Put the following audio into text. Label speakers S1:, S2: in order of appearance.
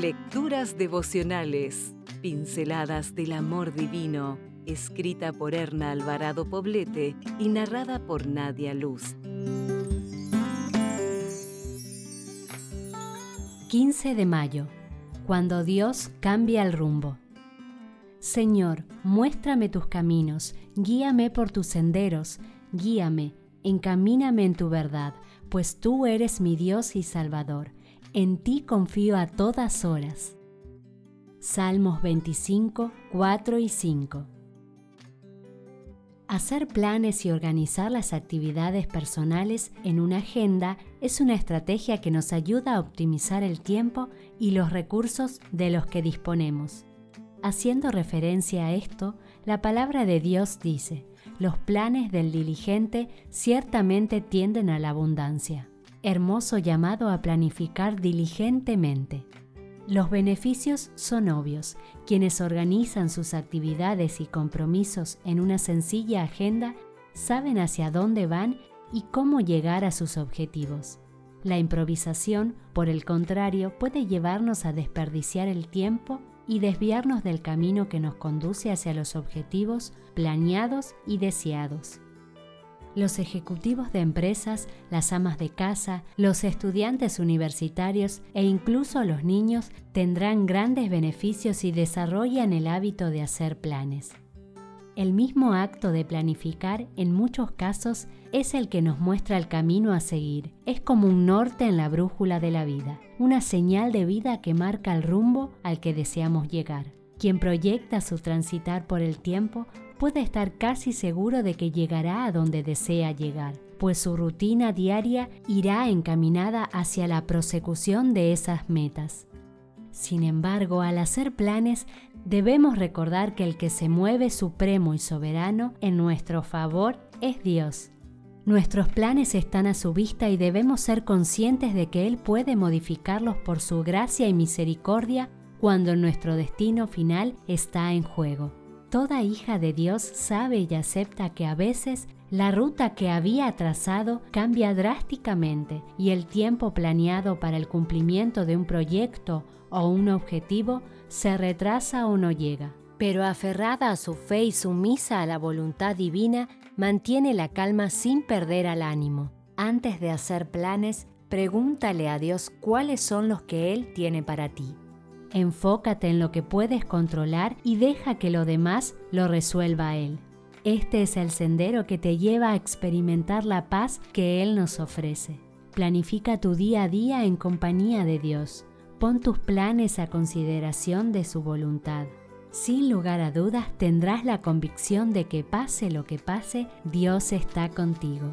S1: Lecturas devocionales, pinceladas del amor divino, escrita por Erna Alvarado Poblete y narrada por Nadia Luz.
S2: 15 de mayo, cuando Dios cambia el rumbo. Señor, muéstrame tus caminos, guíame por tus senderos, guíame, encamíname en tu verdad, pues tú eres mi Dios y Salvador en ti confío a todas horas. Salmos 25, 4 y 5. Hacer planes y organizar las actividades personales en una agenda es una estrategia que nos ayuda a optimizar el tiempo y los recursos de los que disponemos. Haciendo referencia a esto, la palabra de Dios dice, los planes del diligente ciertamente tienden a la abundancia hermoso llamado a planificar diligentemente. Los beneficios son obvios. Quienes organizan sus actividades y compromisos en una sencilla agenda saben hacia dónde van y cómo llegar a sus objetivos. La improvisación, por el contrario, puede llevarnos a desperdiciar el tiempo y desviarnos del camino que nos conduce hacia los objetivos planeados y deseados los ejecutivos de empresas, las amas de casa, los estudiantes universitarios e incluso los niños tendrán grandes beneficios si desarrollan el hábito de hacer planes. El mismo acto de planificar en muchos casos es el que nos muestra el camino a seguir. Es como un norte en la brújula de la vida, una señal de vida que marca el rumbo al que deseamos llegar. Quien proyecta su transitar por el tiempo puede estar casi seguro de que llegará a donde desea llegar, pues su rutina diaria irá encaminada hacia la prosecución de esas metas. Sin embargo, al hacer planes, debemos recordar que el que se mueve supremo y soberano en nuestro favor es Dios. Nuestros planes están a su vista y debemos ser conscientes de que Él puede modificarlos por su gracia y misericordia cuando nuestro destino final está en juego. Toda hija de Dios sabe y acepta que a veces la ruta que había trazado cambia drásticamente y el tiempo planeado para el cumplimiento de un proyecto o un objetivo se retrasa o no llega. Pero aferrada a su fe y sumisa a la voluntad divina, mantiene la calma sin perder al ánimo. Antes de hacer planes, pregúntale a Dios cuáles son los que Él tiene para ti. Enfócate en lo que puedes controlar y deja que lo demás lo resuelva Él. Este es el sendero que te lleva a experimentar la paz que Él nos ofrece. Planifica tu día a día en compañía de Dios. Pon tus planes a consideración de su voluntad. Sin lugar a dudas tendrás la convicción de que pase lo que pase, Dios está contigo.